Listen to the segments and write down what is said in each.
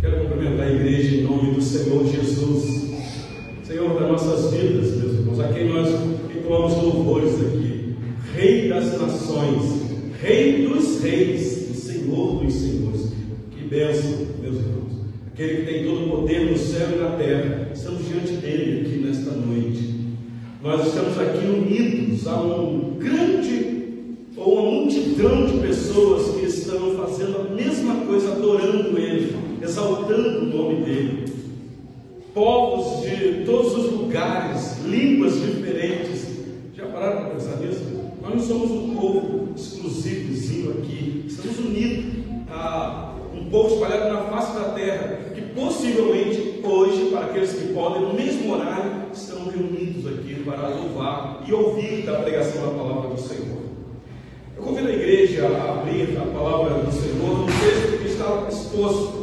Quero cumprimentar a igreja em nome do Senhor Jesus. Senhor das nossas vidas, meus irmãos, a quem nós entoamos louvores aqui. Rei das nações, Rei dos reis Senhor dos senhores. Que bênção, meus irmãos. Aquele que tem todo o poder no céu e na terra. Estamos diante dele aqui nesta noite. Nós estamos aqui unidos a um grande ou uma multidão de pessoas que estão fazendo exaltando o nome dEle. Povos de todos os lugares, línguas diferentes. Já pararam para pensar nisso? Nós não somos um povo exclusivozinho aqui, estamos unidos a um povo espalhado na face da terra, que possivelmente hoje, para aqueles que podem, no mesmo horário, estão reunidos aqui para louvar e ouvir da pregação da palavra do Senhor. Eu convido a igreja a abrir a palavra do Senhor no texto que está exposto.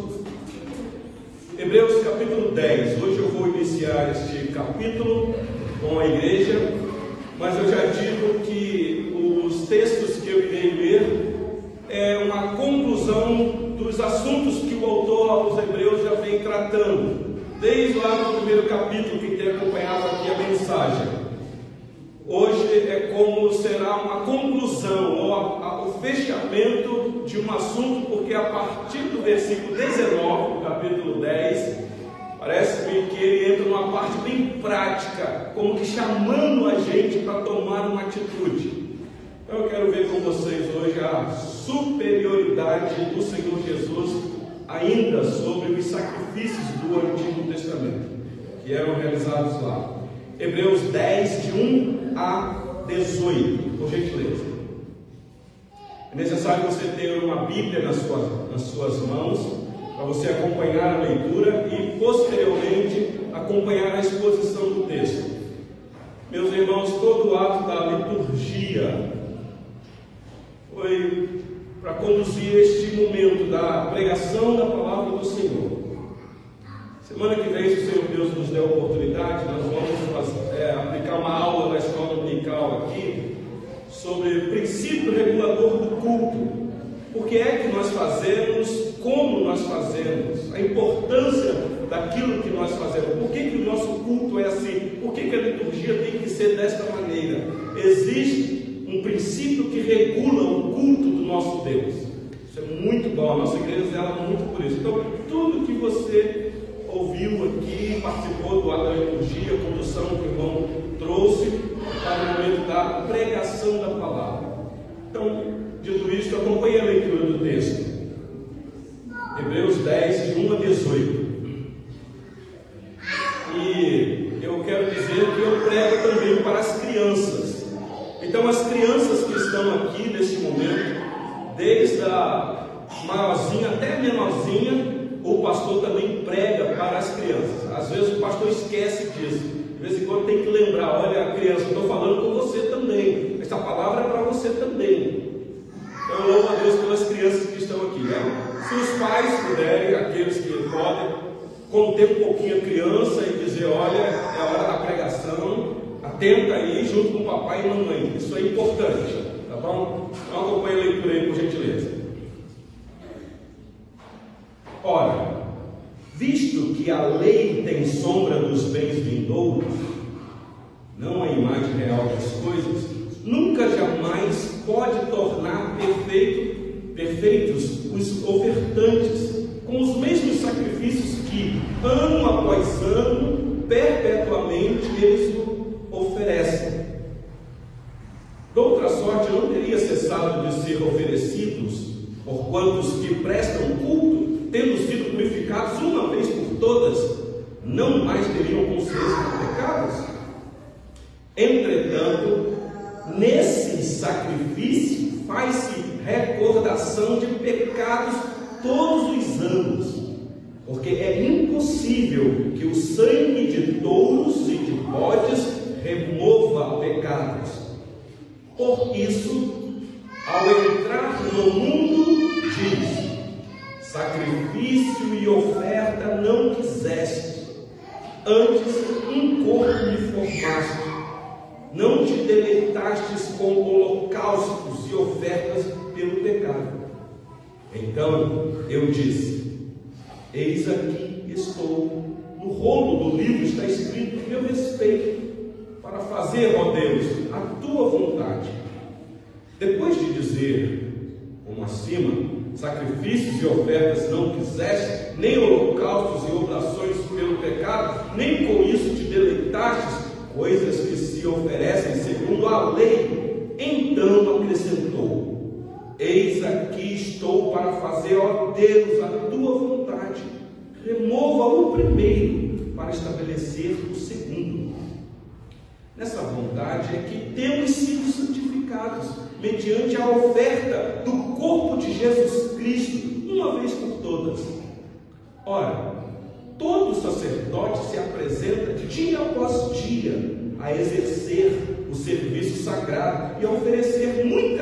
Hebreus capítulo 10. Hoje eu vou iniciar este capítulo com a igreja, mas eu já digo que os textos que eu irei ler é uma conclusão dos assuntos que o autor aos Hebreus já vem tratando, desde lá no primeiro capítulo que tem acompanhado aqui a mensagem. Hoje é como será uma conclusão ou o fechamento de um assunto, porque a partir do versículo 19, do capítulo 10, parece-me que ele entra numa parte bem prática, como que chamando a gente para tomar uma atitude. Então eu quero ver com vocês hoje a superioridade do Senhor Jesus ainda sobre os sacrifícios do Antigo Testamento, que eram realizados lá. Hebreus 10, de 1 a 18, por gentileza. É necessário você ter uma Bíblia nas suas, nas suas mãos, para você acompanhar a leitura e, posteriormente, acompanhar a exposição do texto. Meus irmãos, todo o ato da liturgia foi para conduzir este momento da pregação da palavra do Senhor. Semana que vem, se o Senhor Deus nos der a oportunidade, nós vamos é, aplicar uma aula na escola dominical aqui sobre o princípio regulador do culto. O que é que nós fazemos, como nós fazemos, a importância daquilo que nós fazemos, por que, que o nosso culto é assim, por que, que a liturgia tem que ser desta maneira. Existe um princípio que regula o culto do nosso Deus. Isso é muito bom, a nossa igreja zela muito por isso. Então, tudo que você ouviu aqui, participou do da liturgia, condução que o irmão trouxe para o momento da pregação da palavra. Então, dito isto, acompanhe a leitura do texto. Hebreus 10, de 1 a 18. E eu quero dizer que eu prego também para as crianças. Então, as crianças que estão aqui neste momento, desde a maiorzinha até a menorzinha, o pastor também prega para as crianças. Às vezes o pastor esquece disso. De vez em quando tem que lembrar: olha, criança, estou falando com você também. Essa palavra é para você também. Então, eu louvo a Deus pelas crianças que estão aqui. Né? Se os pais puderem, aqueles que podem, conter um pouquinho a criança e dizer: olha, é a hora da pregação, atenta aí, junto com o papai e mamãe. Isso é importante, tá bom? Então, acompanhe a leitura aí, por gentileza. Ora, visto que a lei tem sombra dos bens vindouros, não a imagem real das coisas, nunca jamais pode tornar perfeito, perfeitos os ofertantes com os mesmos sacrifícios que, ano após ano, perpetuamente eles oferecem. De outra sorte, não teria cessado de ser oferecidos por quantos que prestam culto tendo sido purificados uma vez por todas, não mais teriam consciência de pecados? Entretanto, nesse sacrifício faz-se recordação de pecados todos os anos, porque é impossível que o sangue de touros e de bodes remova pecados. Por isso, ao entrar no mundo, diz: sacrifício e oferta não quiseste, antes um corpo me formaste. Não te deleitastes com holocaustos e ofertas. Então eu disse: Eis aqui estou. No rolo do livro está escrito meu respeito, para fazer, ó Deus, a tua vontade. Depois de dizer, como acima, sacrifícios e ofertas não quiseste, nem holocaustos e oblações pelo pecado, nem com isso te deleitaste, coisas que se oferecem segundo a lei, então acrescentou: Eis aqui estou para fazer, ó Deus, a tua vontade. Remova o primeiro para estabelecer o segundo. Nessa vontade é que temos sido santificados mediante a oferta do corpo de Jesus Cristo, uma vez por todas. Ora, todo sacerdote se apresenta dia após dia a exercer o serviço sagrado e a oferecer muitas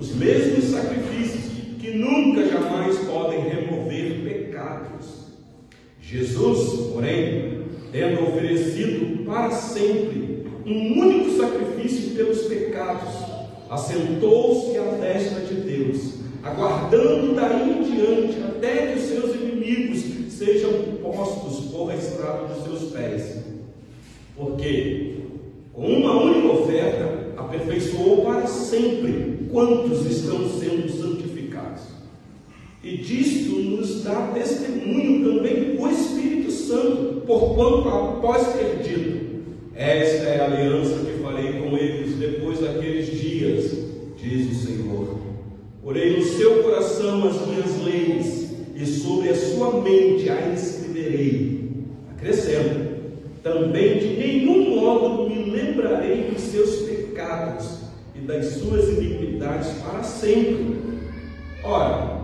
os mesmos sacrifícios que nunca jamais podem remover pecados. Jesus, porém, tendo oferecido para sempre um único sacrifício pelos pecados, assentou-se à destra de Deus, aguardando daí em diante até que os seus inimigos sejam postos por estrado dos seus pés. Porque com uma única oferta aperfeiçoou para sempre quantos estão sendo santificados. E disto nos dá testemunho também o Espírito Santo, porquanto após ter dito, esta é a aliança que farei com eles depois daqueles dias, diz o Senhor. Porém no seu coração as minhas leis, e sobre a sua mente a escreverei. Acrescento, também de nenhum modo me lembrarei dos seus pecados e das suas iniquidades para sempre. Ora,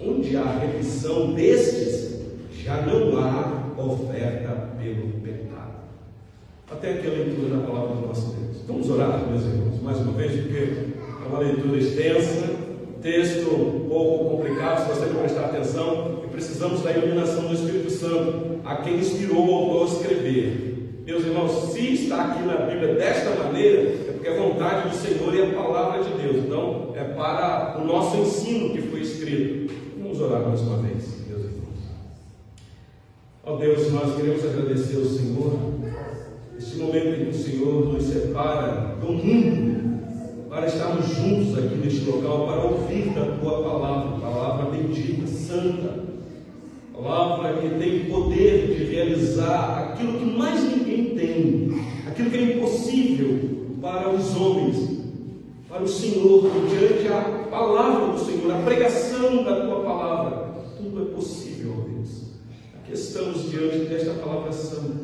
onde há remissão destes, já não há oferta pelo pecado. Até aqui a leitura da palavra do nosso Deus. Vamos orar, meus irmãos, mais uma vez, porque é uma leitura extensa, texto um pouco complicado, se você não prestar atenção, e precisamos da iluminação do Espírito Santo, a quem inspirou o autor a escrever. Meus irmãos, se está aqui na Bíblia desta maneira, é porque é vontade do Senhor e a palavra de Deus. Então, é para o nosso ensino que foi escrito. Vamos orar mais uma vez, meus irmãos. Ó Deus, nós queremos agradecer ao Senhor, este momento em que o Senhor nos separa do mundo, para estarmos juntos aqui neste local, para ouvir da tua palavra, palavra bendita, santa, palavra que tem poder de realizar aquilo que mais ninguém tem, aquilo que é impossível para os homens, para o Senhor, diante a palavra do Senhor, a pregação da tua palavra, tudo é possível, ó Deus. Aqui estamos diante desta palavra santa,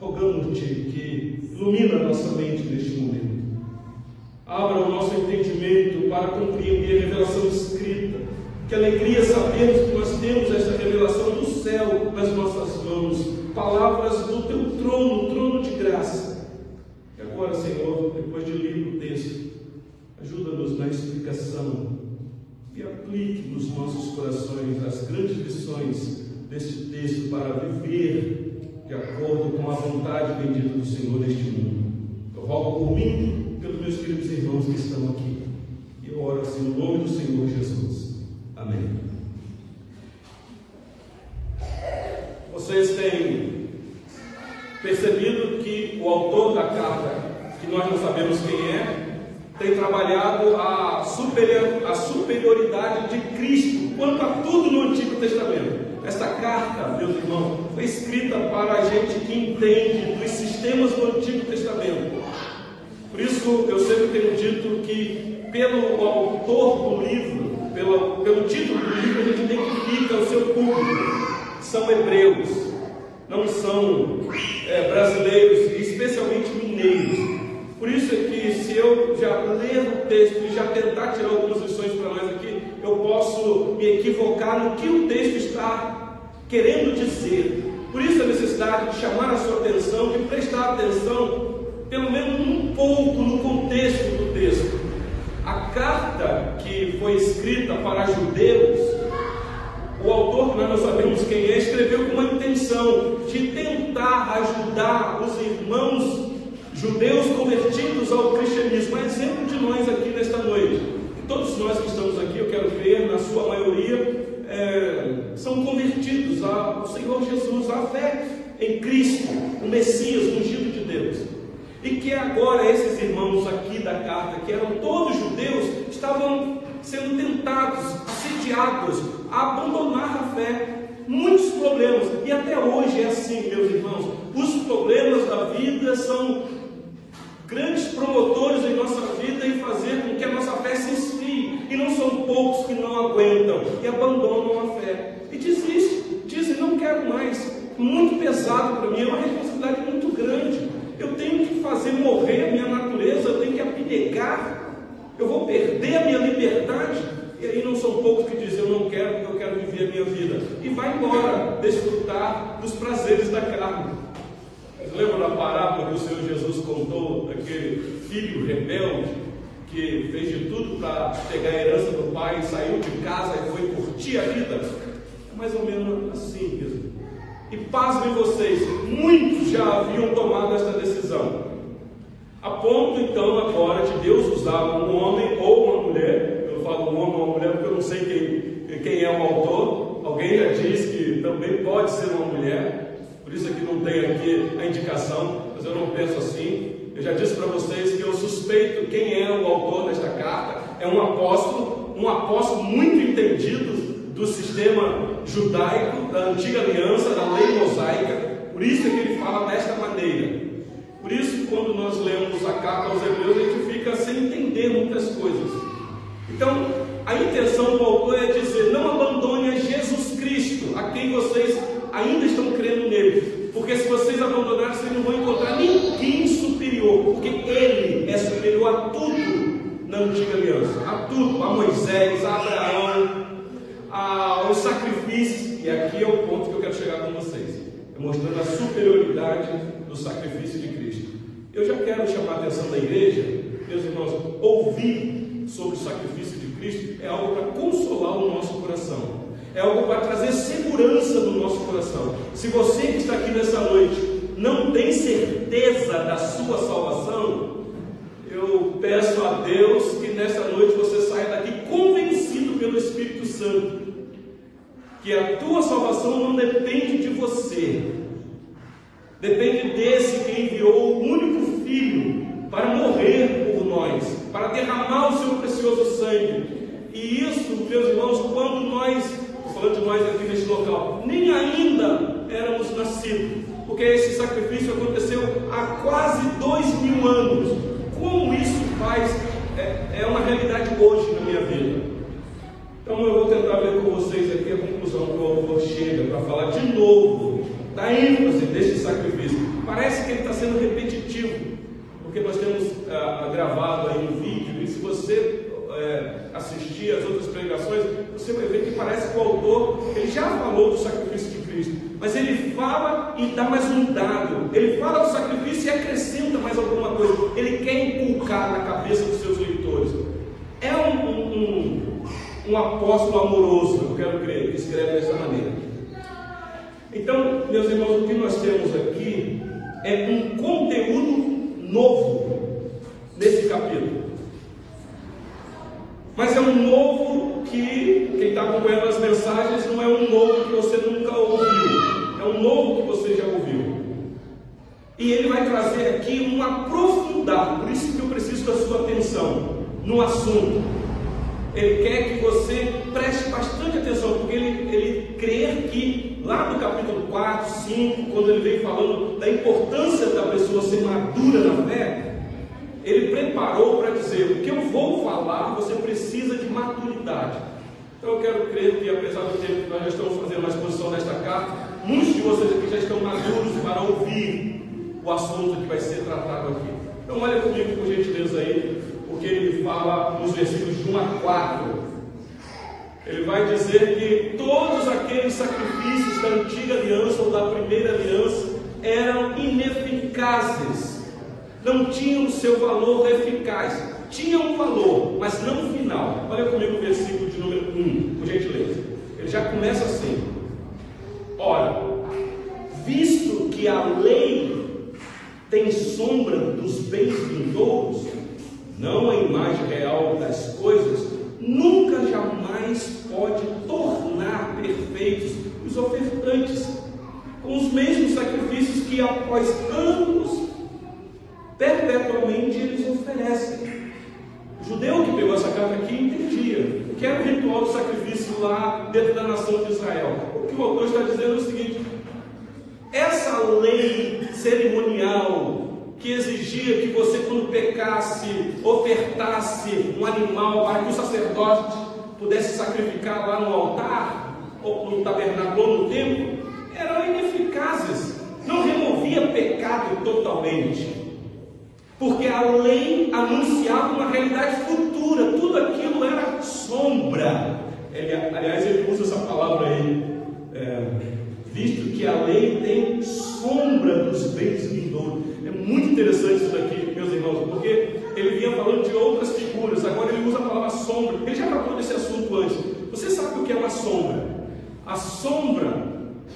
rogando-te que ilumina a nossa mente neste momento. Abra o nosso entendimento para compreender a revelação escrita. Que alegria sabermos que nós temos esta revelação do céu nas nossas mãos. Palavras do teu trono, trono de graça. E agora, Senhor, depois de ler o texto, ajuda-nos na explicação e aplique nos nossos corações as grandes lições deste texto para viver de acordo com a vontade bendita do Senhor neste mundo. Eu rogo por mim, pelos meus queridos irmãos que estão aqui. E eu oro assim no nome do Senhor Jesus. Amém. Vocês têm percebido que o autor da carta, que nós não sabemos quem é, tem trabalhado a, superior, a superioridade de Cristo quanto a tudo no Antigo Testamento. Esta carta, meus irmãos, foi escrita para a gente que entende dos sistemas do Antigo Testamento. Por isso, eu sempre tenho dito que, pelo autor do livro, pelo, pelo título do livro, a gente identifica o seu público. São hebreus, não são é, brasileiros, especialmente mineiros. Por isso é que se eu já ler o texto e já tentar tirar algumas lições para nós aqui, eu posso me equivocar no que o texto está querendo dizer. Por isso a necessidade de chamar a sua atenção, de prestar atenção, pelo menos um pouco no contexto do texto. A carta que foi escrita para judeus, o autor, que nós não sabemos quem é, escreveu com uma intenção de tentar ajudar os irmãos judeus convertidos ao cristianismo, a exemplo de nós aqui nesta noite. Todos nós que estamos aqui, eu quero ver, na sua maioria, é, são convertidos ao Senhor Jesus, à fé em Cristo, o Messias, o ungido de Deus. E que agora esses irmãos aqui da carta, que eram todos judeus, estavam sendo tentados, assediados abandonar a fé. Muitos problemas, e até hoje é assim, meus irmãos. Os problemas da vida são grandes promotores em nossa vida em fazer com que a nossa fé se esfrie. E não são poucos que não aguentam e abandonam a fé. E desistem, dizem, não quero mais. Muito pesado para mim, é uma responsabilidade muito grande. Eu tenho que fazer morrer a minha natureza, eu tenho que abnegar, eu vou perder a minha liberdade. E aí não são poucos que dizem, eu não quero, porque eu quero viver a minha vida. E vai embora, desfrutar dos prazeres da carne. Lembra da parábola que o Senhor Jesus contou daquele filho rebelde que fez de tudo para pegar a herança do pai, saiu de casa e foi curtir a vida? É mais ou menos assim mesmo. E pasmem vocês, muitos já haviam tomado esta decisão. A ponto então agora de Deus usar um homem ou uma mulher, falo um homem ou uma mulher porque eu não sei quem, quem é o autor, alguém já disse que também pode ser uma mulher, por isso aqui não tem aqui a indicação, mas eu não penso assim. Eu já disse para vocês que eu suspeito quem é o autor desta carta. É um apóstolo, um apóstolo muito entendido do sistema judaico, da antiga aliança, da lei mosaica. Por isso é que ele fala desta maneira. Por isso, quando nós lemos a carta aos Hebreus, a gente fica sem entender muitas coisas. Então, a intenção do autor é dizer: não abandone a Jesus Cristo, a quem vocês ainda estão crendo nele. Porque se vocês abandonarem, vocês não vão encontrar ninguém superior, porque ele é superior a tudo na antiga aliança, a tudo, a Moisés, a Abraão, aos sacrifícios. E aqui é o ponto que eu quero chegar com vocês, é mostrando a superioridade do sacrifício de Cristo. Eu já quero chamar a atenção da igreja, meus irmãos, ouvir sobre o sacrifício de Cristo é algo para consolar o nosso coração é algo para trazer segurança no nosso coração. Se você que está aqui nessa noite não tem certeza da sua salvação, eu peço a Deus que nessa noite você saia daqui convencido pelo Espírito Santo que a tua salvação não depende de você, depende desse que enviou o único Filho para morrer nós, para derramar o seu precioso sangue. E isso, meus irmãos, quando nós falando de nós aqui neste local, nem ainda éramos nascidos, porque esse sacrifício aconteceu há quase dois mil anos. Como isso faz, é, é uma realidade hoje na minha vida. Então eu vou tentar ver com vocês aqui a conclusão que o autor chega para falar de novo da ênfase deste sacrifício. Parece que ele está sendo repetitivo, porque nós temos ah, gravado aí um vídeo, e se você é, assistir as outras pregações, você vai ver que parece que o autor ele já falou do sacrifício de Cristo, mas ele fala e dá mais um dado. Ele fala do sacrifício e acrescenta mais alguma coisa. Ele quer inculcar na cabeça dos seus leitores. É um, um, um apóstolo amoroso, eu quero crer, que escreve dessa maneira. Então, meus irmãos, o que nós temos aqui é um conteúdo novo nesse capítulo. Mas é um novo que, quem está acompanhando as mensagens, não é um novo que você nunca ouviu, é um novo que você já ouviu. E ele vai trazer aqui um aprofundar, por isso que eu preciso da sua atenção no assunto. Ele quer que você preste bastante atenção, porque ele, ele crê que lá no capítulo 4, 5, quando ele vem falando da importância da pessoa ser madura na fé, ele preparou para dizer: o que eu vou falar, você precisa de maturidade. Crer que, apesar do tempo que nós já estamos fazendo a exposição desta carta, muitos de vocês aqui já estão maduros para ouvir o assunto que vai ser tratado aqui. Então, olha comigo, por gentileza, aí, o que ele fala nos versículos de 1 a 4. Ele vai dizer que todos aqueles sacrifícios da antiga aliança ou da primeira aliança eram ineficazes não tinham seu valor eficaz. Tinham um valor, mas não final. Olha comigo o versículo de número 1, por gentileza. Ele já começa assim: Ora, visto que a lei tem sombra dos bens vindouros, não a imagem real das coisas, nunca jamais pode tornar perfeitos os ofertantes, com os mesmos sacrifícios que após anos, perpetuamente eles oferecem. O judeu que pegou essa carta aqui entendia que era o ritual do sacrifício lá dentro da nação de Israel. O que o autor está dizendo é o seguinte: essa lei cerimonial que exigia que você, quando pecasse, ofertasse um animal para que o sacerdote pudesse sacrificar lá no altar, ou no tabernáculo, ou no templo, eram ineficazes, não removia pecado totalmente. Porque a lei anunciava uma realidade futura, tudo aquilo era sombra. Ele, aliás, ele usa essa palavra aí, é, visto que a lei tem sombra dos bens vindouros. É muito interessante isso daqui, meus irmãos, porque ele vinha falando de outras figuras, agora ele usa a palavra sombra. Ele já tratou desse assunto antes. Você sabe o que é uma sombra? A sombra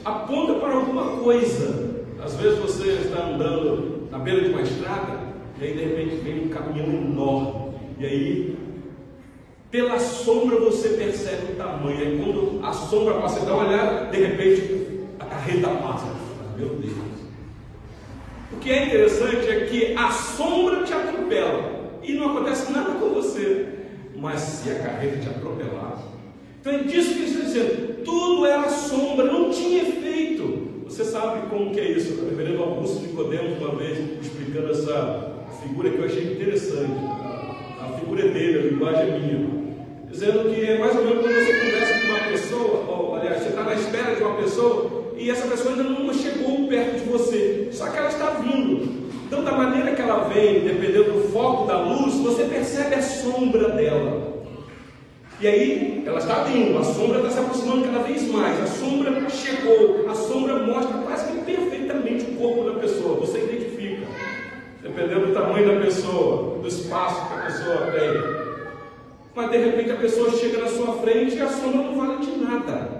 aponta para alguma coisa. Às vezes você está andando na beira de uma estrada e aí de repente vem um caminhão enorme. E aí, pela sombra você percebe o tamanho. Aí quando a sombra passa, dá uma olhada, de repente a carreta passa. Meu Deus. O que é interessante é que a sombra te atropela e não acontece nada com você. Mas se a carreta te atropelar, então é disso que ele está dizendo. Tudo era sombra, não tinha efeito. Você sabe como que é isso? Reverendo Augusto Nicodemos, uma vez, explicando essa figura que eu achei interessante. A figura é dele, a linguagem é minha. Dizendo que é mais ou menos quando você conversa com uma pessoa, ou aliás, você está na espera de uma pessoa, e essa pessoa ainda não chegou perto de você, só que ela está vindo. Então, da maneira que ela vem, dependendo do foco da luz, você percebe a sombra dela. E aí, ela está vindo, a sombra está se aproximando cada vez mais, a sombra chegou, a sombra mostra quase que perfeitamente o corpo da pessoa, você dependendo do tamanho da pessoa, do espaço que a pessoa tem. Mas de repente a pessoa chega na sua frente e a sombra não vale de nada.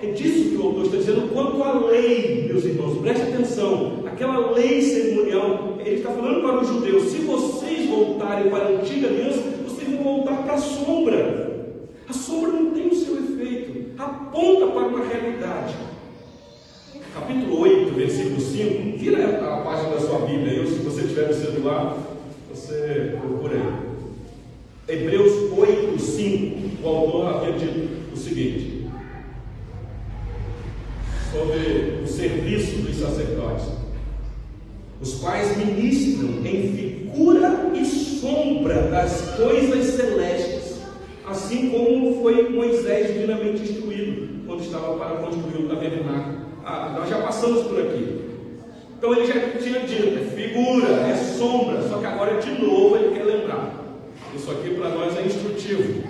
É disso que o autor está dizendo. Quanto à lei, meus irmãos, preste atenção. Aquela lei cerimonial, ele está falando para os judeus: se vocês voltarem para a antiga aliança, vocês vão voltar para a sombra. A sombra não tem o seu efeito, aponta para uma realidade. Capítulo 8, versículo 5. Vira a página da sua Bíblia aí, se você tiver no celular, você procura aí. Hebreus 8, 5. O autor havia dito o seguinte sobre o serviço dos sacerdotes, os quais ministram em figura e sombra das coisas celestes, assim como foi Moisés divinamente instruído quando estava para construir o tabernáculo. Ah, nós já passamos por aqui. Então ele já tinha dito, é figura, é sombra, só que agora de novo ele quer lembrar. Isso aqui para nós é instrutivo.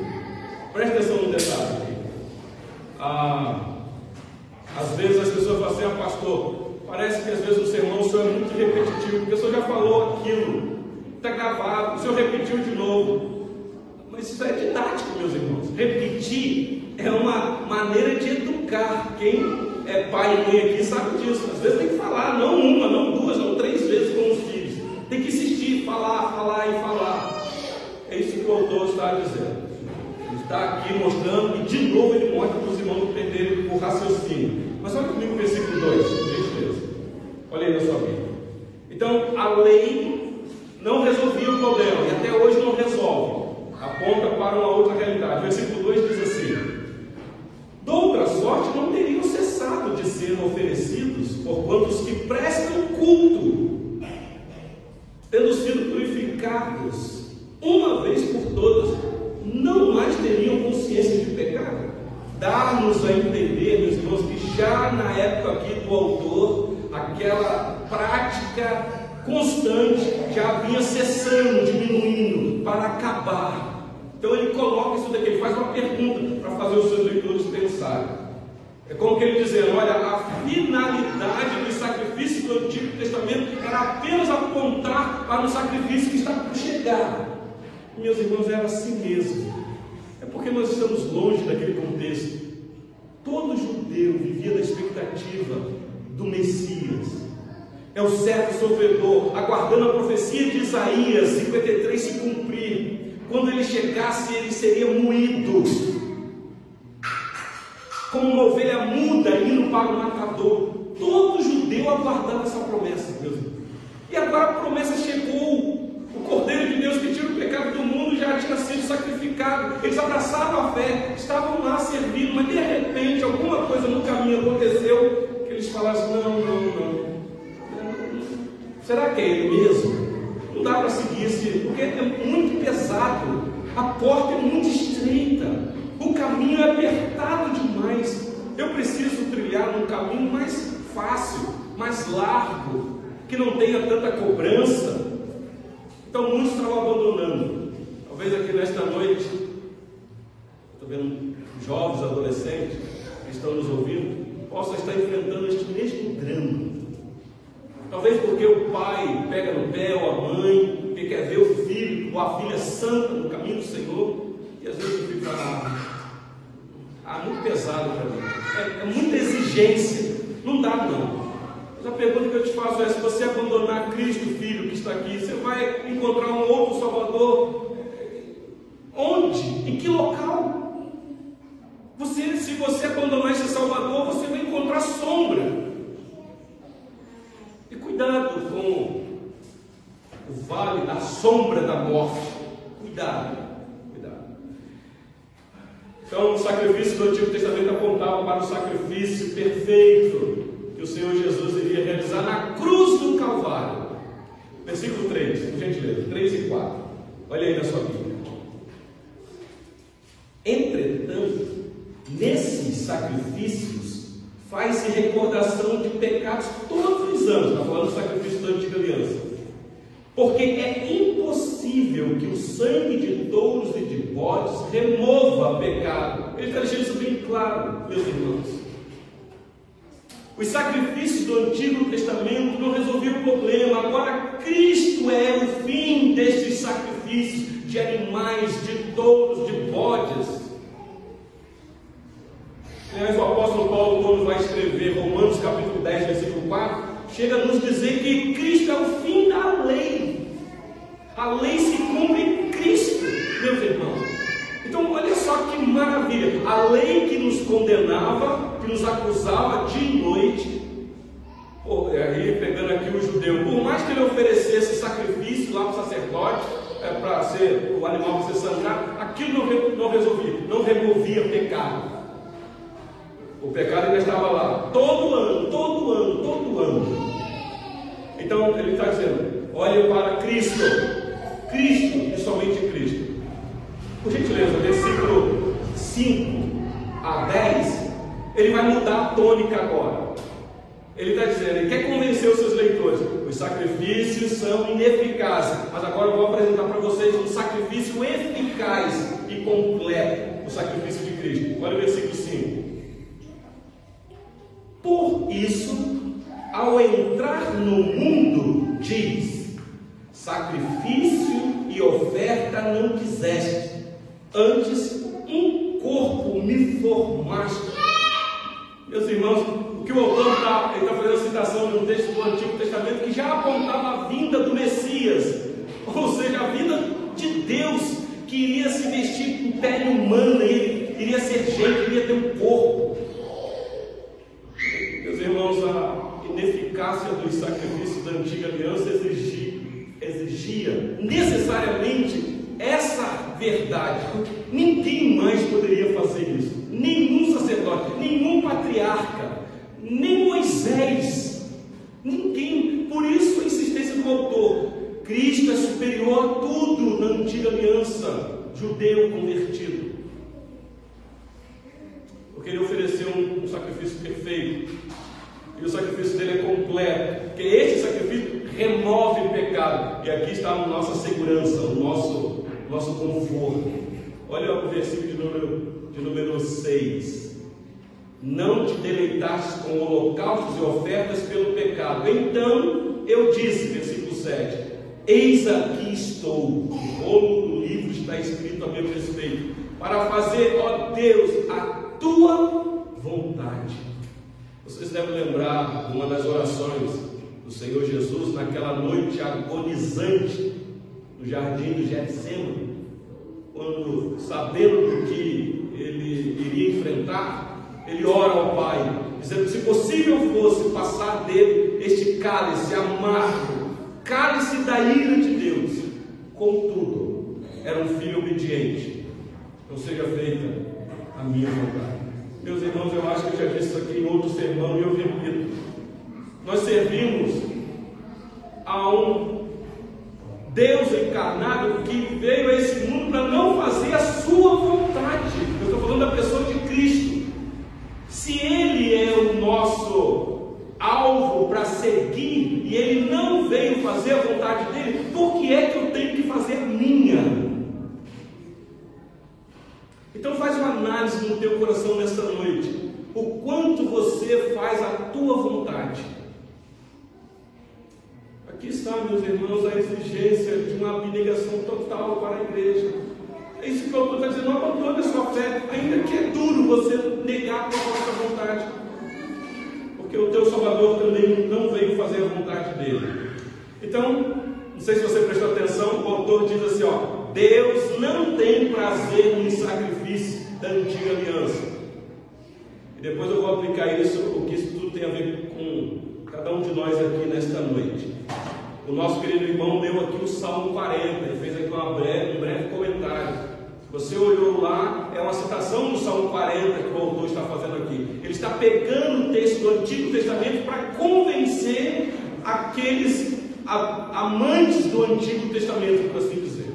Presta atenção no detalhe. Ah, às vezes as pessoas falam assim, ah, pastor, parece que às vezes o sermão o senhor é muito repetitivo, porque o senhor já falou aquilo, está gravado, o senhor repetiu de novo. Mas isso é didático, meus irmãos. Repetir é uma maneira de educar. Quem pai e mãe aqui sabe disso. Às vezes tem que falar, não uma, não duas, não três vezes com os filhos. Tem que insistir, falar, falar e falar. É isso que o autor está dizendo está aqui mostrando, e de novo ele mostra para os irmãos entenderem o raciocínio. Mas olha comigo o versículo 2, gentileza. Olha aí na sua Bíblia. Então, a lei não resolvia o problema, e até hoje não resolve. Aponta para uma outra realidade. Versículo 2 diz assim: De outra sorte não teriam cessado de ser oferecidos por quantos que prestam culto, tendo sido purificados uma vez por todas não mais teriam consciência de pecado? Dar-nos a entender, meus irmãos, que já na época aqui do autor, aquela prática constante já vinha cessando, diminuindo, para acabar. Então ele coloca isso daqui, ele faz uma pergunta para fazer os seus leitores pensarem. É como que ele dizendo, olha, a finalidade do sacrifício do Antigo Testamento era apenas apontar para um sacrifício que está por chegar. Meus irmãos, era assim mesmo. É porque nós estamos longe daquele contexto. Todo judeu vivia da expectativa do Messias. É o servo sofredor, aguardando a profecia de Isaías 53 se cumprir. Quando ele chegasse, ele seria moído. como uma ovelha muda indo para o matador. Todo judeu aguardava essa promessa, meus irmãos. E agora a promessa chegou. O Cordeiro de Deus que tira o pecado do mundo já tinha sido sacrificado. Eles abraçavam a fé, estavam lá servindo, mas de repente alguma coisa no caminho aconteceu que eles falaram assim, não, não, não. Será que é ele mesmo? Não dá para seguir esse, porque é muito pesado. A porta é muito estreita. O caminho é apertado demais. Eu preciso trilhar um caminho mais fácil, mais largo, que não tenha tanta cobrança. Então muitos estavam abandonando. Talvez aqui nesta noite, estou vendo jovens, adolescentes que estão nos ouvindo, possam estar enfrentando este mesmo drama. Porque o pai pega no pé ou a mãe, porque quer ver o filho ou a filha santa no caminho do Senhor, e às vezes fica ah, ah, muito pesado para mim. É, é muita exigência. Não dá não. Mas a pergunta que eu te faço é: se você abandonar Cristo, filho que está aqui, você vai encontrar um outro Salvador? Onde? Em que local? Você, se você abandonar esse Salvador, você vai encontrar sombra. Cuidado com o vale da sombra da morte. Cuidado, cuidado. Então, o sacrifício do Antigo Testamento apontava para o sacrifício perfeito que o Senhor Jesus iria realizar na cruz do Calvário. Versículo 3, por gentileza, 3 e 4. Olha aí na sua Bíblia. Entretanto, nesses sacrifícios faz-se recordação de pecados todos os anos. Está falando do sacrifício da antiga aliança. Porque é impossível que o sangue de touros e de bodes remova pecado. Ele está deixando isso bem claro, meus irmãos. Os sacrifícios do Antigo Testamento não resolviam o problema. Agora Cristo é o fim destes sacrifícios de animais, de touros, de bodes. Aliás, o apóstolo Paulo, quando escrever Romanos capítulo 10, versículo 4, chega a nos dizer que Cristo é o fim da lei. A lei se cumpre em Cristo, meus irmãos. Então, olha só que maravilha. A lei que nos condenava que nos acusava de noite. Pô, aí pegando aqui o judeu, por mais que ele oferecesse sacrifício lá para o sacerdote, é, para ser o animal para ser sangrado, aquilo não, não resolvia, não removia pecado. O pecado ainda estava lá, todo ano, todo ano, todo ano. Então ele está dizendo: olhe para Cristo, Cristo e somente Cristo. Por gentileza, versículo 5 a 10 ele vai mudar a tônica agora. Ele está dizendo, ele quer convencer os seus leitores, os sacrifícios são ineficazes, mas agora eu vou apresentar para vocês um sacrifício eficaz e completo, o sacrifício de Cristo. Olha o versículo 5. Por isso, ao entrar no mundo, diz: sacrifício e oferta não quiseste, antes um corpo me formaste. Meus irmãos, o que o autor está tá fazendo citação de um texto do Antigo Testamento que já apontava a vinda do Messias, ou seja, a vinda de Deus que iria se vestir em pele humana, ele iria ser gente, iria ter um corpo. Meus irmãos, a ineficácia dos sacrifícios da antiga aliança exigia, exigia necessariamente essa verdade. Ninguém mais poderia fazer isso nenhum sacerdote, nenhum patriarca, nem Moisés, ninguém. Por isso a insistência do autor: Cristo é superior a tudo na antiga aliança, judeu convertido. Porque ele ofereceu um, um sacrifício perfeito, e o sacrifício dele é completo, porque este sacrifício remove o pecado, e aqui está a nossa segurança, o nosso, nosso conforto. Olha o versículo de número de número 6. Não te deleitaste com holocaustos e ofertas pelo pecado. Então eu disse, versículo 7, Eis aqui estou, o rolo livro está escrito a meu respeito, para fazer, ó Deus, a tua vontade. Vocês devem lembrar uma das orações do Senhor Jesus naquela noite agonizante no jardim do Getsemane, quando sabendo que ele iria enfrentar, ele ora ao Pai, dizendo: se possível fosse passar dele este cálice amargo, cálice da ira de Deus, contudo, era um filho obediente, não seja feita a minha vontade. Meus irmãos, eu acho que eu já disse isso aqui em outro sermão e eu repito. Nós servimos a um Deus encarnado que veio a esse mundo para não fazer a sua vontade. Eu estou falando da pessoa de Cristo. Se Ele é o nosso alvo para seguir e Ele não veio fazer a vontade dele, por que é que eu tenho que fazer minha? Então faz uma análise no teu coração nesta noite. O quanto você faz a tua vontade. Aqui está, meus irmãos, a exigência de uma abnegação total para a igreja. É isso que autor está dizendo, não abandone a sua fé, ainda que é duro você negar a sua vontade. Porque o teu Salvador também não veio fazer a vontade dele. Então, não sei se você prestou atenção, o autor diz assim, ó, Deus não tem prazer no sacrifício da antiga aliança. E depois eu vou aplicar isso, o que isso tudo tem a ver com cada um de nós aqui nesta noite. O nosso querido irmão leu aqui o Salmo 40, ele fez aqui uma breve, um breve comentário. Você olhou lá, é uma citação do Salmo 40 que o autor está fazendo aqui. Ele está pegando o texto do Antigo Testamento para convencer aqueles amantes do Antigo Testamento, por assim dizer.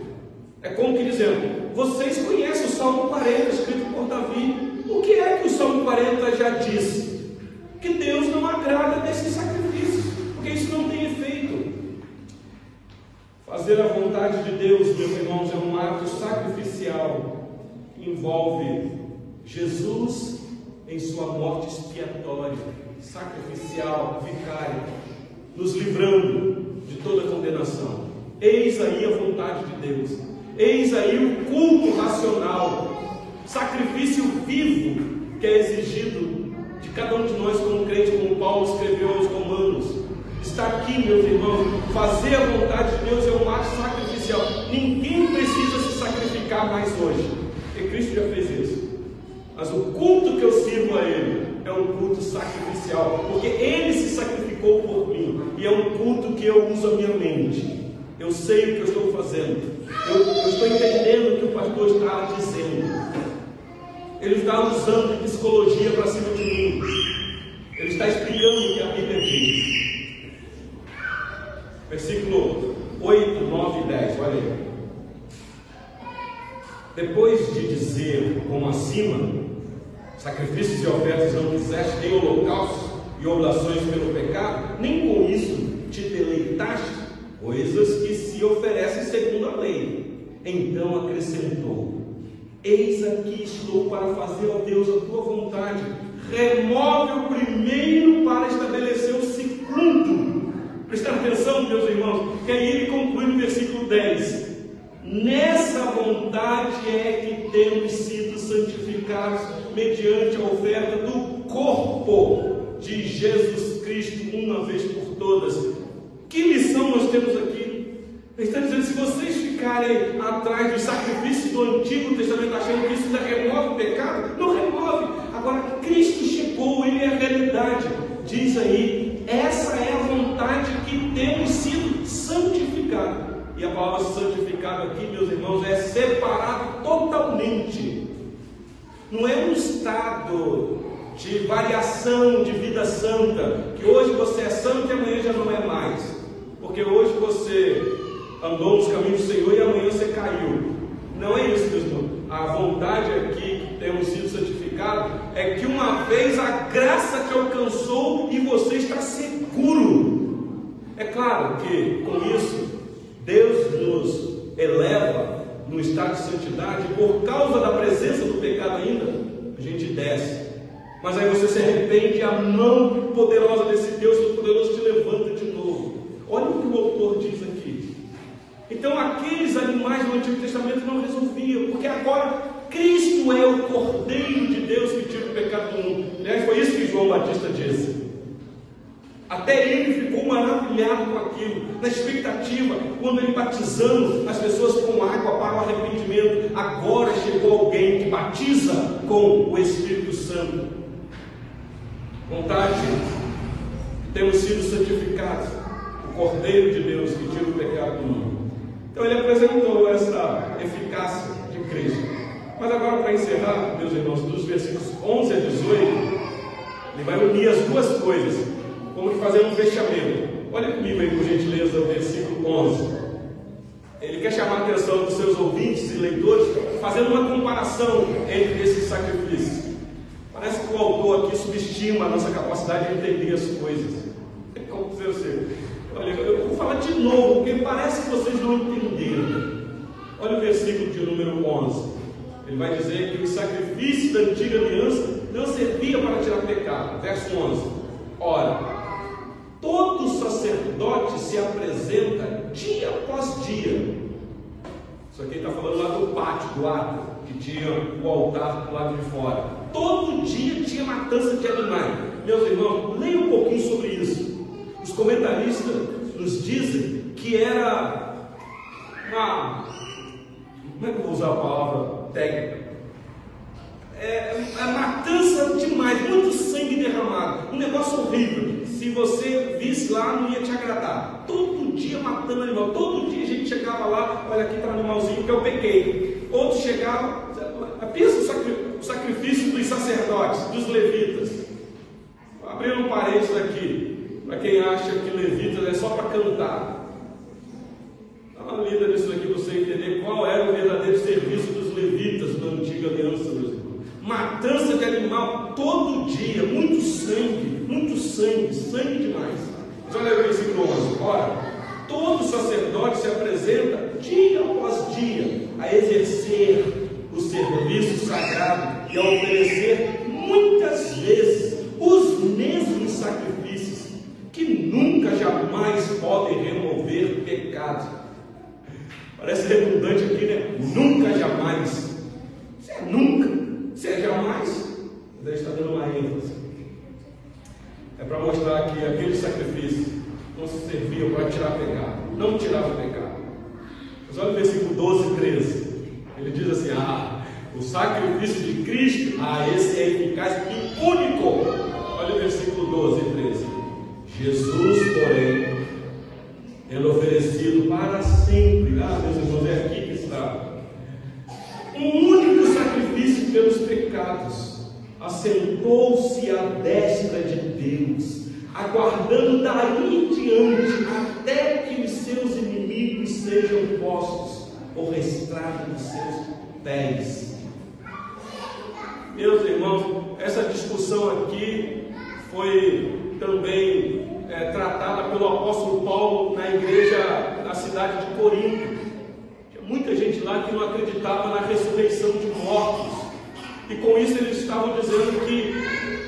É como que dizendo, vocês conhecem o Salmo 40, escrito por Davi. O que é que o Salmo 40 já disse? Que Deus não agrada desses sacrifícios, porque isso não tem efeito. Fazer a vontade de Deus, meus irmãos, é um ato sacrificial envolve Jesus em sua morte expiatória, sacrificial, vicária, nos livrando toda condenação. Eis aí a vontade de Deus. Eis aí o culto racional, sacrifício vivo que é exigido de cada um de nós como crente, como Paulo escreveu aos Romanos. Está aqui, meus irmãos, fazer a vontade de Deus é um ato sacrificial. Ninguém precisa se sacrificar mais hoje, porque Cristo já fez isso. Mas o culto que eu sirvo a Ele é um culto sacrificial, porque Ele se sacrificou por mim, e é um culto que eu uso a minha mente. Eu sei o que eu estou fazendo. Eu, eu estou entendendo o que o pastor está dizendo. Ele está usando psicologia para cima de mim. Ele está explicando o que a Bíblia diz. Versículo 8, 9 e 10. Olha aí. Depois de dizer, como acima, sacrifícios e ofertas não quiseste, nem holocaustos e oblações pelo pecado, nem com isso te deleitaste coisas que se oferecem segundo a lei. Então acrescentou: Eis aqui estou para fazer, ó Deus, a tua vontade. Remove o primeiro para estabelecer o segundo. Prestar atenção, meus irmãos, que aí ele conclui no versículo 10. Nessa vontade é que temos sido santificados mediante a oferta do corpo de Jesus Cristo, uma vez por todas que lição nós temos aqui? Ele está dizendo: se vocês ficarem atrás do sacrifício do Antigo Testamento, achando que isso remove o pecado, não remove. Agora, Cristo chegou, Ele é a realidade. Diz aí: essa é a vontade que temos sido santificados. E a palavra santificado aqui, meus irmãos, é separado totalmente. Não é um estado de variação de vida santa, que hoje você é santo e amanhã já não é mais. Porque hoje você andou nos caminhos do Senhor e amanhã você caiu. Não é isso, meus irmãos. A vontade aqui que temos sido santificados é que uma vez a graça te alcançou e você está seguro. É claro que com isso Deus nos eleva no estado de santidade, por causa da presença do pecado ainda, a gente desce. Mas aí você se arrepende e a mão poderosa desse Deus Todo-Poderoso te levanta de novo. Olha o que o autor diz aqui. Então, aqueles animais do Antigo Testamento não resolviam, porque agora Cristo é o Cordeiro de Deus que tira o pecado do mundo. Aliás, foi isso que João Batista disse. Até ele ficou maravilhado com aquilo, na expectativa, quando ele batizando as pessoas com água para o arrependimento. Agora chegou alguém que batiza com o Espírito Santo. Vontade que temos sido santificados, o Cordeiro de Deus que tira o pecado do mundo. Então ele apresentou essa eficácia de Cristo. Mas agora, para encerrar, meus irmãos, dos versículos 11 a 18, ele vai unir as duas coisas, como que fazer um fechamento. Olha comigo aí, por gentileza, o versículo 11. Ele quer chamar a atenção dos seus ouvintes e leitores, fazendo uma comparação entre esses sacrifícios. Parece que o autor aqui subestima a nossa capacidade de entender as coisas. É como dizer assim, olha, eu vou falar de novo, porque parece que vocês não entenderam. Olha o versículo de número 11. Ele vai dizer que o sacrifício da antiga aliança não servia para tirar pecado. Verso 11. Ora, todo sacerdote se apresenta dia após dia. Isso aqui está falando lá do pátio, do ato, que tinha o altar do lado de fora. Todo dia tinha matança de animais. Meus irmãos, leiam um pouquinho sobre isso. Os comentaristas nos dizem que era uma. Como é que eu vou usar a palavra técnica? É, é matança demais, muito sangue derramado, um negócio horrível. Se você visse lá, não ia te agradar. Todo dia matando animal, todo dia a gente chegava lá, olha aqui o animalzinho que eu peguei. Outros chegavam, pensa o sacrifício dos sacerdotes, dos levitas. Abrindo um parênteses aqui, para quem acha que levitas é só para cantar. Dá uma lida nisso aqui para você entender qual era o verdadeiro serviço dos levitas da antiga aliança, meus irmãos matança de animal todo dia, muito sangue, muito sangue, sangue demais. Mas olha o versículo 11: ora, todo sacerdote se apresenta dia após dia a exercer o serviço sagrado e a oferecer muitas vezes os mesmos sacrifícios que nunca jamais podem remover pecado. Parece redundante aqui, né? Nunca jamais. Isso é nunca. Se é jamais, Deus está dando uma ênfase. É para mostrar que aquele sacrifício não se servia para tirar pecado, não tirava pecado. Mas olha o versículo 12 e 13. Ele diz assim: Ah, o sacrifício de Cristo, ah, esse é eficaz e único. Olha o versículo 12 e 13. Jesus, porém, ele oferecido para sempre. Ah, meus irmãos, é aqui que está um único sacrifício pelos pecados, assentou-se à destra de Deus, aguardando daí em diante até que os seus inimigos sejam postos por estrada dos seus pés. Meus irmãos, essa discussão aqui foi também é, tratada pelo apóstolo Paulo na igreja da cidade de Corinto muita gente lá que não acreditava na ressurreição de mortos. E com isso eles estavam dizendo que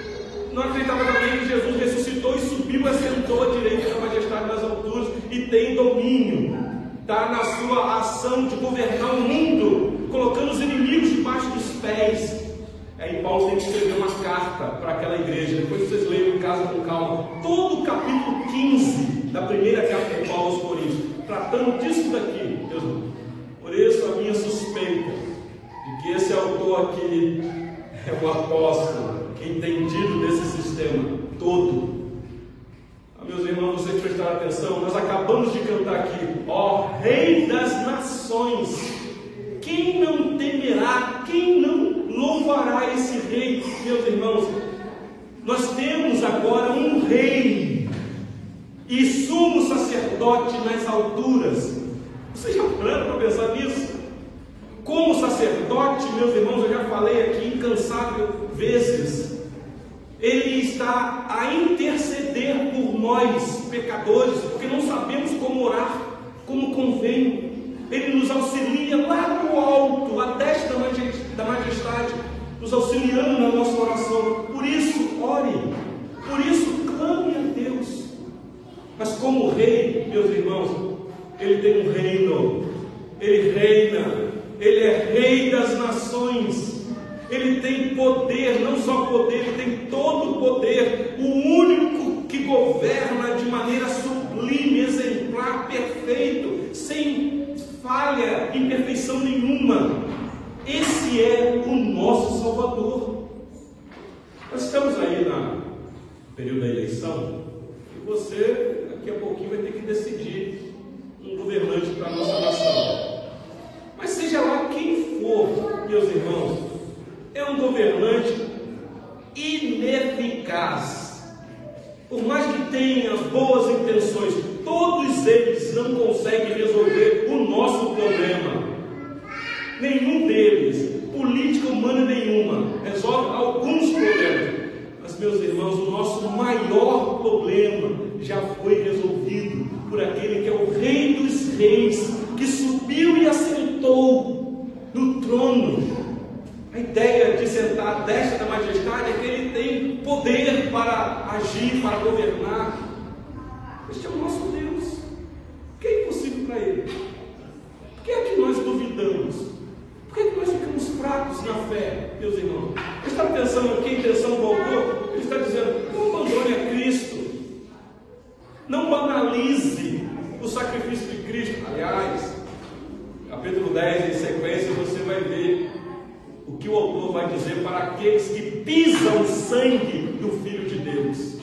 não acreditava também que Jesus ressuscitou e subiu, assentou à direita da majestade das alturas e tem domínio. Está na sua ação de governar o mundo, colocando os inimigos debaixo dos pés. Aí Paulo tem que escrever uma carta para aquela igreja. Depois vocês leiam em casa com calma. Todo o capítulo 15 da primeira carta de Paulo aos Coríntios, tratando disso daqui, Deus por isso a minha suspeita de que esse autor aqui é o apóstolo entendido desse sistema todo. Ah, meus irmãos, vocês prestaram atenção, nós acabamos de cantar aqui, ó Rei das Nações. Quem não temerá, quem não louvará esse rei, meus irmãos? Nós temos agora um rei e sumo sacerdote nas alturas, você já parou para pensar nisso? Como sacerdote, meus irmãos, eu já falei aqui incansável vezes, está a interceder por nós, pecadores, porque não sabemos como orar, como convém. Ele nos auxilia lá no alto, a destra da majestade, nos auxiliando na nossa oração. Por isso, ore, por isso, clame a Deus. Mas como rei, meus irmãos, ele tem um reino, ele reina, ele é rei das nações, ele tem poder, não só poder, ele tem todo o poder, o único que governa de maneira sublime, exemplar, perfeito, sem falha, imperfeição nenhuma. Esse é o nosso Salvador. Nós estamos aí na período da eleição, e você daqui a pouquinho vai ter que decidir um governante para a nossa nação. Mas seja lá quem for, meus irmãos, é um governante ineficaz. Por mais que tenha boas intenções, todos eles não conseguem resolver o nosso problema. Nenhum deles, política humana nenhuma, resolve alguns problemas. Mas, meus irmãos, o nosso maior problema já foi resolvido por aquele que é o Rei dos Reis, que subiu e assentou no trono a ideia de sentar à destra da majestade é que ele tem poder para agir, para governar. Este é o nosso Deus. O que é impossível para ele? Por que é que nós duvidamos? Por que é que nós ficamos fracos na fé, meus irmãos? Ele está pensando aqui, a intenção do autor, ele está dizendo, não abandone a Cristo. Não banalize o sacrifício de Cristo. Aliás, capítulo 10, em sequência, você vai ver o que o autor vai dizer para aqueles que pisam o sangue do Filho de Deus.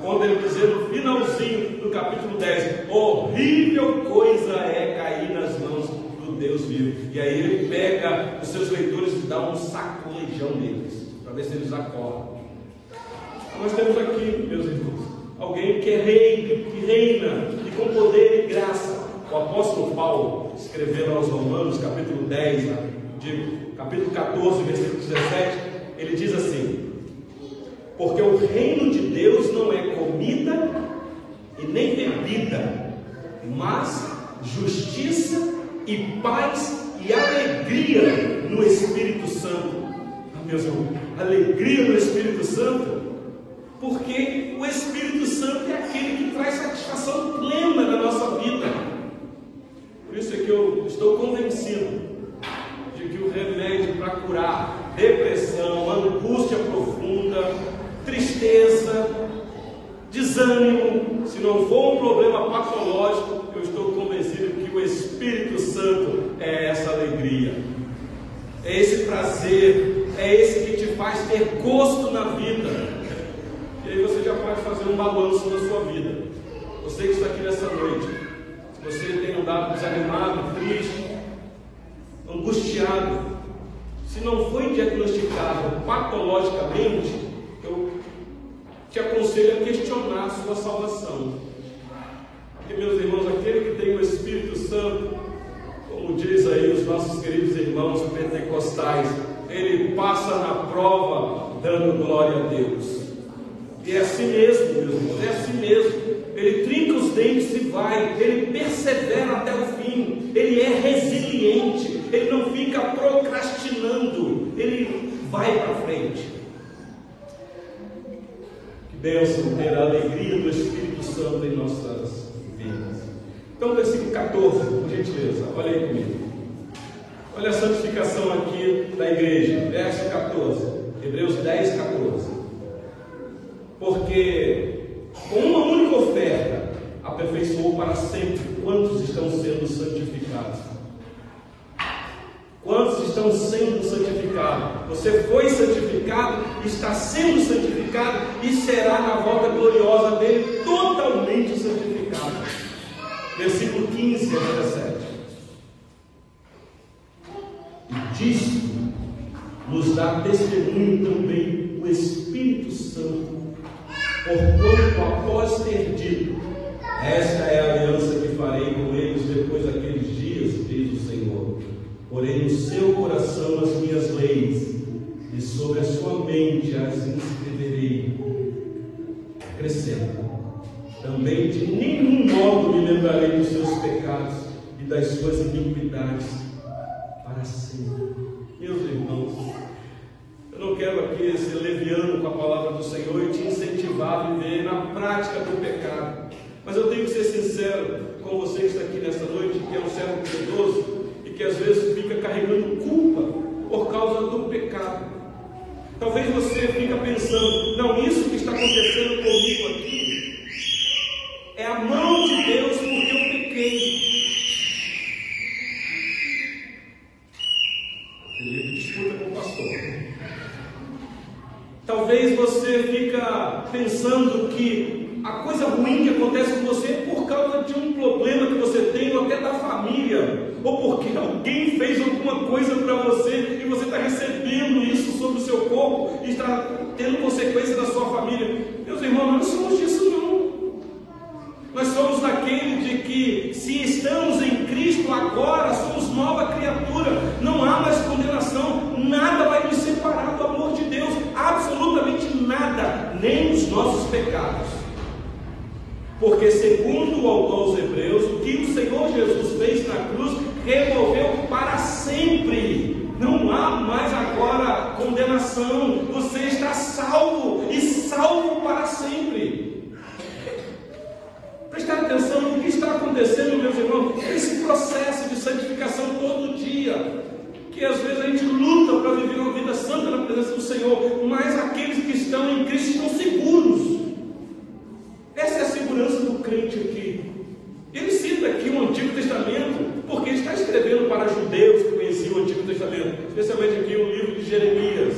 Ponto ele dizer no finalzinho do capítulo 10: horrível coisa é cair nas mãos do Deus vivo. E aí ele pega os seus leitores e dá um sacolejão neles, para ver se eles acordam. Nós temos aqui, meus irmãos, alguém que é rei, que reina e com poder e graça. O apóstolo Paulo, escrevendo aos Romanos, capítulo 10, de capítulo 14, versículo 17, ele diz assim: Porque o reino de Deus não é comida e nem bebida, mas justiça e paz e alegria no Espírito Santo. Ah, meus alegria no Espírito Santo, porque o Espírito Santo é aquele que traz satisfação plena na nossa vida. Por isso é que eu estou convencido para curar depressão, angústia profunda, tristeza, desânimo, se não for um problema patológico, eu estou convencido que o Espírito Santo é essa alegria, é esse prazer, é esse que te faz ter gosto na vida. E aí você já pode fazer um balanço na sua vida. Você que está aqui nessa noite, se você tem andado desanimado, triste, angustiado, se não foi diagnosticado patologicamente, eu te aconselho a questionar a sua salvação. Porque, meus irmãos, aquele que tem o Espírito Santo, como diz aí os nossos queridos irmãos pentecostais, ele passa na prova dando glória a Deus. E é assim mesmo, meus irmãos, é assim mesmo. Ele trinca os dentes e vai, ele persevera até o fim, ele é resiliente, ele não fica procrastinando, ele vai para frente. Que bênção ter a alegria do Espírito Santo em nossas vidas. Então, versículo 14, por gentileza, olha aí comigo. Olha a santificação aqui da igreja, verso 14, Hebreus 10, 14. Porque com uma única oferta aperfeiçoou para sempre quantos estão sendo santificados. Sendo santificados? Você foi santificado, está sendo santificado e será na volta gloriosa dele totalmente santificado. Versículo 15 a 17. E disto nos dá testemunho também o Espírito Santo, porquanto após ter dito, esta é a aliança que farei com eles depois daqueles dias, diz o Senhor porém no seu coração as minhas leis, e sobre a sua mente as inscreverei. Acrescenta, também de nenhum modo me lembrarei dos seus pecados e das suas iniquidades para sempre. Meus irmãos, eu não quero aqui ser leviano com a palavra do Senhor e te incentivar a viver na prática do pecado. Mas eu tenho que ser sincero com você que está aqui nessa noite, que é um servo piedoso, que às vezes fica carregando culpa por causa do pecado. Talvez você fica pensando, não, isso que está acontecendo comigo livro de Jeremias.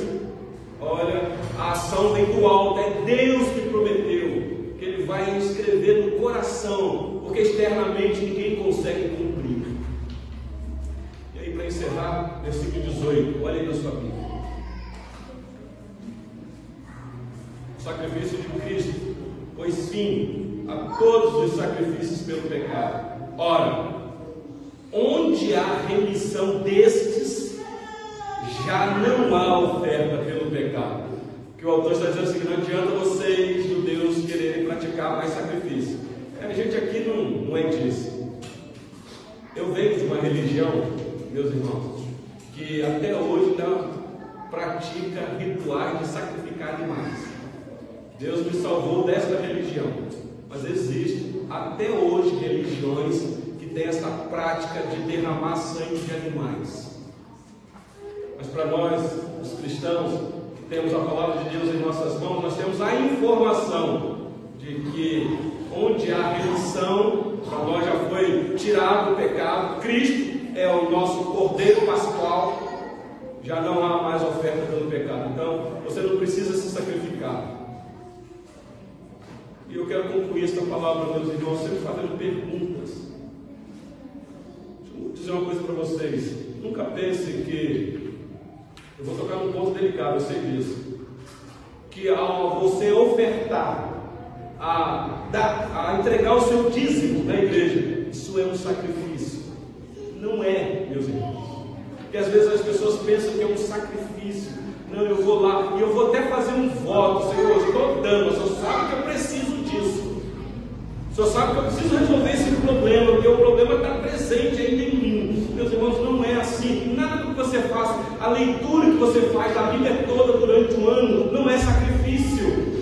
Olha, a ação vem do alto, é Deus que prometeu que ele vai escrever no coração, porque externamente ninguém consegue cumprir. E aí, para encerrar, versículo 18, olha aí na sua Bíblia. O sacrifício de Cristo pôs fim a todos os sacrifícios pelo pecado. Ora, onde há remissão destes, já não há oferta pelo pecado que o autor está dizendo assim, não adianta vocês, judeus, quererem praticar mais sacrifício. É, a gente aqui não, não é disso. Eu venho de uma religião, meus irmãos, que até hoje não pratica rituais de sacrificar animais. Deus me salvou desta religião. Mas existe até hoje religiões que têm essa prática de derramar sangue de animais. Mas para nós, os cristãos, temos a palavra de Deus em nossas mãos, nós temos a informação de que onde há remissão, para nós já foi tirado o pecado, Cristo é o nosso Cordeiro Pascual, já não há mais oferta pelo pecado. Então, você não precisa se sacrificar. E eu quero concluir esta palavra, meus irmãos, sempre fazendo perguntas. Deixa eu dizer uma coisa para vocês. Nunca pense que eu vou tocar num ponto delicado, eu sei disso. Que ao você ofertar, a, a entregar o seu dízimo na igreja, isso é um sacrifício. Não é, meus irmãos. Porque às vezes as pessoas pensam que é um sacrifício. Não, eu vou lá e eu vou até fazer um voto, Senhor, estou dando, o Senhor sabe que eu preciso disso. O Senhor sabe que eu preciso resolver esse problema, porque o problema está presente ainda em mim. Meus irmãos, não é assim. Nada que você faz, a leitura que você faz da Bíblia toda durante um ano, não é sacrifício.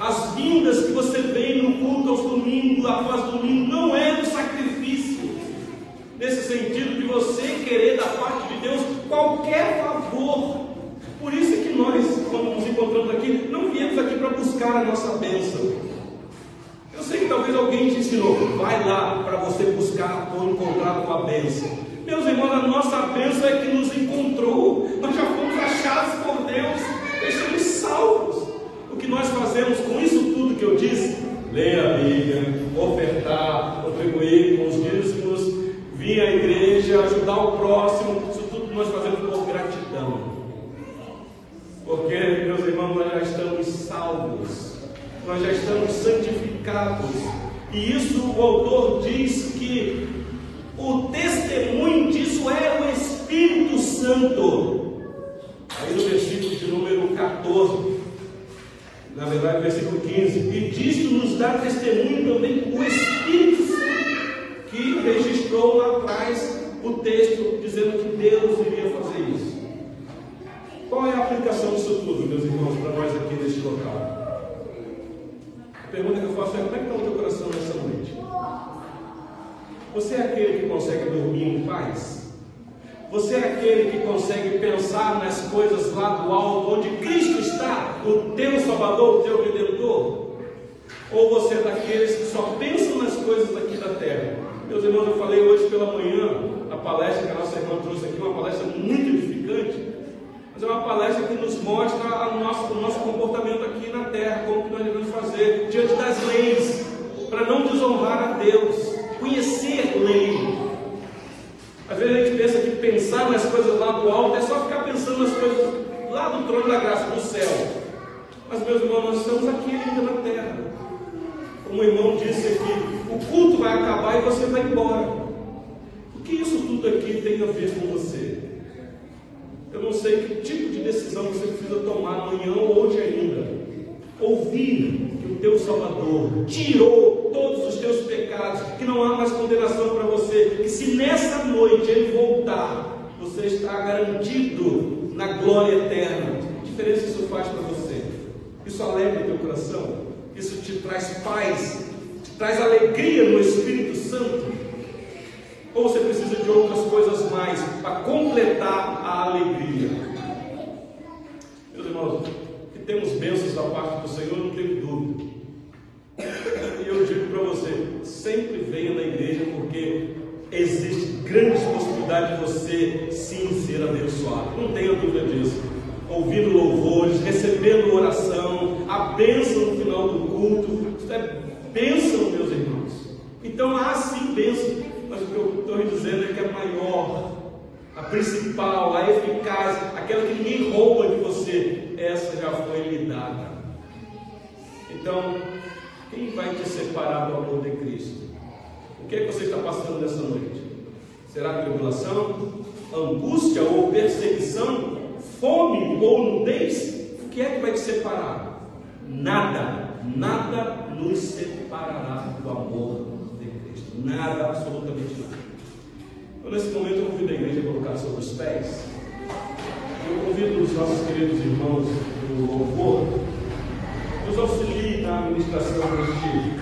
As vindas que você vem no culto aos domingos, após domingo, não é um sacrifício. Nesse sentido de você querer da parte de Deus qualquer favor. Por isso é que nós, quando nos encontramos aqui, não viemos aqui para buscar a nossa bênção. Eu sei que talvez alguém te ensinou, vai lá para você buscar ou encontrar a tua bênção. Meus irmãos, a nossa bênção é que nos encontrou, nós já fomos achados por Deus, deixamos salvos. O que nós fazemos com isso tudo que eu disse? Ler a Bíblia, ofertar, contribuir com os dízimos, vir à igreja, ajudar o próximo, isso tudo nós fazemos por gratidão. Porque, meus irmãos, nós já estamos salvos nós já estamos santificados. E isso o autor diz que o testemunho disso é o Espírito Santo. Aí no versículo de número 14, na verdade, versículo 15: E disto nos dá testemunho também o Espírito Santo, que registrou lá atrás o texto dizendo que Deus iria fazer isso. Qual é a aplicação disso tudo, meus irmãos, para nós aqui neste local? A pergunta que eu faço é: como é que está o teu coração nessa noite? Você é aquele que consegue dormir em paz? Você é aquele que consegue pensar nas coisas lá do alto, onde Cristo está, o teu Salvador, o teu Redentor? Ou você é daqueles que só pensam nas coisas aqui da terra? Meus irmãos, eu falei hoje pela manhã, a palestra que a nossa irmã trouxe aqui, uma palestra muito edificante, mas é uma palestra que nos mostra o nosso, o nosso comportamento aqui na terra, como que nós devemos fazer diante das leis, para não desonrar a Deus, conhecer lei. Às vezes a gente pensa pensar nas coisas lá do alto é só ficar pensando nas coisas lá do trono da graça, do céu. Mas, meus irmãos, nós estamos aqui ainda na terra. Como o irmão disse aqui, o culto vai acabar e você vai embora. O que isso tudo aqui tem a ver com você? Eu não sei que tipo de decisão você precisa tomar amanhã ou hoje ainda. Ouvir que o teu Salvador tirou todos os teus pecados, que não há mais condenação para você, que se nessa noite ele voltar, você está garantido na glória eterna. Que diferença isso faz para você? Isso alegra o teu coração? Isso te traz paz? Te traz alegria no Espírito Santo? Ou você precisa de outras coisas mais para completar a alegria? Meus irmãos, que temos bênçãos da parte do Senhor, não tenho dúvida. E eu digo para você, sempre venha na igreja porque existe grandes possibilidades de você sim ser abençoado. Não tenha dúvida disso. Ouvindo louvores, recebendo oração, a bênção no final do culto. Isso é bênção, meus irmãos. Então há sim bênção mas o que eu estou dizendo é que a maior, a principal, a eficaz, aquela que ninguém rouba de você, essa já foi lhe dada. Então, quem vai te separar do amor de Cristo? O que é que você está passando nessa noite? Será tribulação, angústia ou perseguição, fome ou nudez? O que é que vai te separar? Nada, nada nos separará do amor Nada, absolutamente nada. Então, nesse momento, eu convido a igreja a colocar sobre os pés. Eu convido os nossos queridos irmãos do louvor, nos auxiliem na administração deste